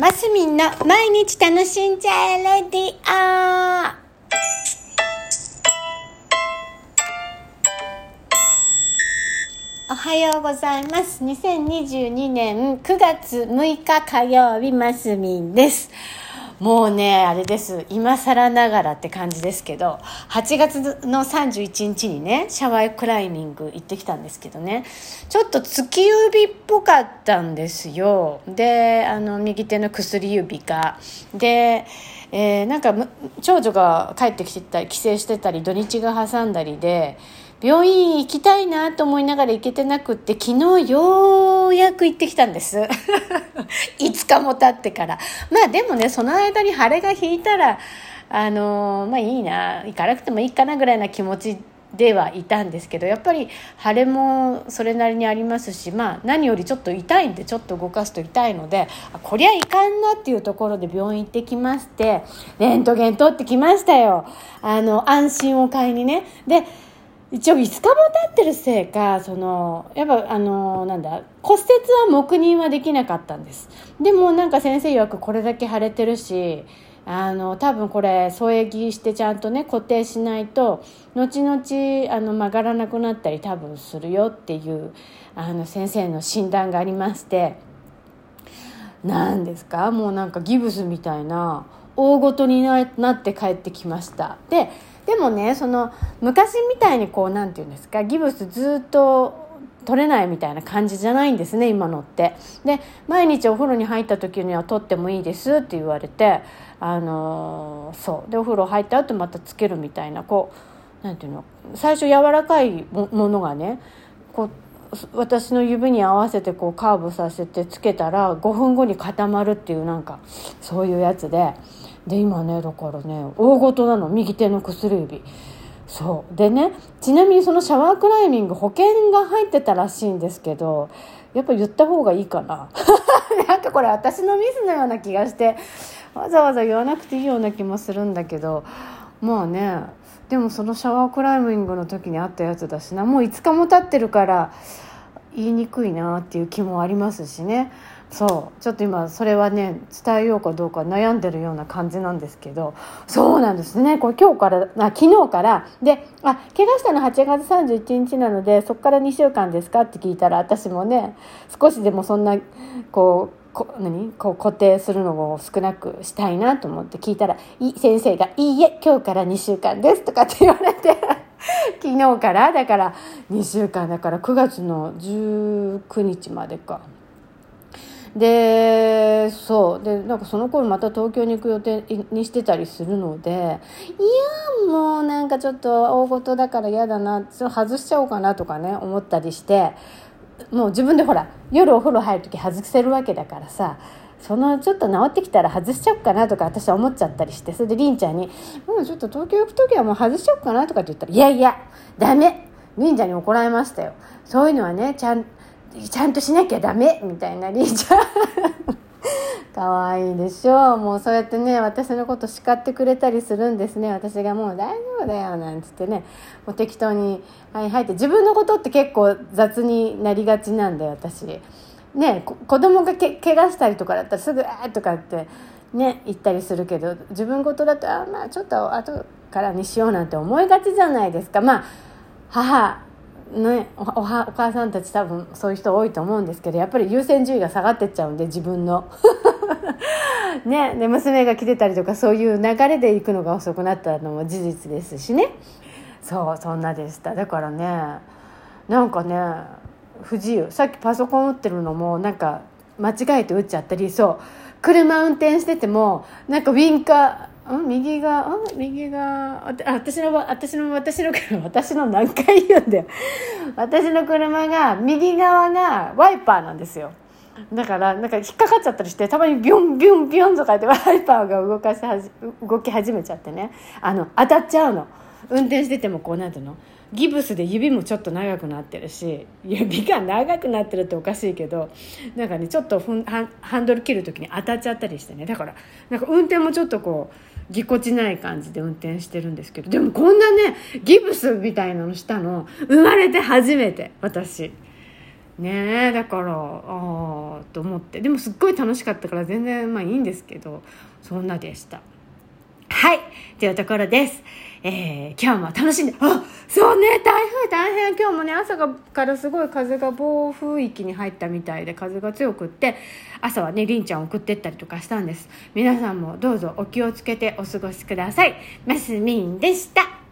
マスミンの毎日楽しんじゃえレディオおはようございます。2022年9月6日火曜日、マスミンです。もうね、あれです。今更ながらって感じですけど、8月の31日にね、シャワークライミング行ってきたんですけどね、ちょっと月指っぽかったんですよ。で、あの、右手の薬指が。で、えーなんか長女が帰ってきてたり帰省してたり土日が挟んだりで病院行きたいなと思いながら行けてなくって昨日ようやく行ってきたんです。5日も経ってから。まあでもねその間に腫れが引いたらあのまあいいな。行かなくてもいいかなぐらいな気持ちではいたんですけどやっぱり腫れもそれなりにありますしまあ何よりちょっと痛いんでちょっと動かすと痛いのでこりゃいかんなっていうところで病院行ってきましてレントゲン取ってきましたよ。あの安心を買いにね。で一応5日も経ってるせいかそのやっぱあのなんだ骨折は黙認はできなかったんです。でもなんか先生曰くこれだけ腫れてるしあの多分これ添え木してちゃんとね固定しないと後々あの曲がらなくなったり多分するよっていうあの先生の診断がありまして。何ですか？もうなんかギブスみたいな大ごとにななって帰ってきました。ででもねその昔みたいにこうなんて言うんですかギブスずっと取れないみたいな感じじゃないんですね今のって。で毎日お風呂に入った時には取ってもいいですって言われてあのーそう。でお風呂入った後またつけるみたいなこうなんていうの最初柔らかいものがねこう私の指に合わせてこうカーブさせてつけたら5分後に固まるっていうなんかそういうやつで。で今ねだからね大ごとなの。右手の薬指。そう。でねちなみにそのシャワークライミング保険が入ってたらしいんですけどやっぱ言った方がいいかな。なんかこれ私のミスのような気がしてわざわざ言わなくていいような気もするんだけど。まあね。でもそのシャワークライミングの時にあったやつだしな。もう5日も経ってるから言いにくいなっていう気もありますしね。そう。ちょっと今それはね伝えようかどうか悩んでるような感じなんですけど。そうなんですね。これ今日からあ昨日から。であ怪我したの8月31日なのでそこから2週間ですかって聞いたら私もね少しでもそんなこうこ何？こう固定するのを少なくしたいなと思って聞いたらい先生が「いいえ今日から2週間です」とかって言われて 昨日からだから2週間だから9月の19日までか。でそうでなんかその頃また東京に行く予定にしてたりするのでいやもうなんかちょっと大事だから嫌だな外しちゃおうかなとかね思ったりしてもう自分でほら夜お風呂入る時外せるわけだからさそのちょっと治ってきたら外しちゃおうかなとか私は思っちゃったりしてそれでりんちゃんに「もうちょっと東京行く時はもう外しちゃおうかな」とかって言ったら「いやいやダメりんちゃんに怒られましたよ。そういうのはねちゃんちゃんとしなきゃダメ」みたいなりんちゃん。かわいいでしょ。うもうそうやってね私のこと叱ってくれたりするんですね。私がもう大丈夫だよなんつってね。もう適当に「はいはい」って自分のことって結構雑になりがちなんで私。ね子供がけ怪我したりとかだったらすぐ「あー」とかってね言ったりするけど自分事だとあまあちょっと後からにしようなんて思いがちじゃないですか。まあ母ね、おはお母さんたち多分そういう人多いと思うんですけどやっぱり優先順位が下がってっちゃうんで自分の。ね、で娘が来てたりとかそういう流れで行くのが遅くなったのも事実ですしね。そうそんなでした。だからねなんかね不自由。さっきパソコン打ってるのもなんか間違えて打っちゃったりそう。車運転しててもなんかウィンカーん右がん右があ私の私の私の私の何回言うんだよ。私の車が右側がワイパーなんですよ。だからなんか引っかかっちゃったりしてたまにビュンビュンビュンとかってワイパーが動かしはじ動き始めちゃってね。あの当たっちゃうの。運転しててもこうなんていうの。ギブスで指もちょっと長くなってるし指が長くなってるっておかしいけどなんかねちょっとふんハンハンドル切る時に当たっちゃったりしてね。だからなんか運転もちょっとこうぎこちない感じで運転してるんですけどでもこんなねギブスみたいなのしたの生まれて初めて私。ねえだからああと思って。でもすっごい楽しかったから全然まあいいんですけどそんなでした。はい。というところです。えー、今日も楽しんで。あそうね。台風大変。今日もね朝からすごい風が暴風域に入ったみたいで風が強くって朝はねりんちゃん送ってったりとかしたんです。皆さんもどうぞお気をつけてお過ごしください。マスミンでした。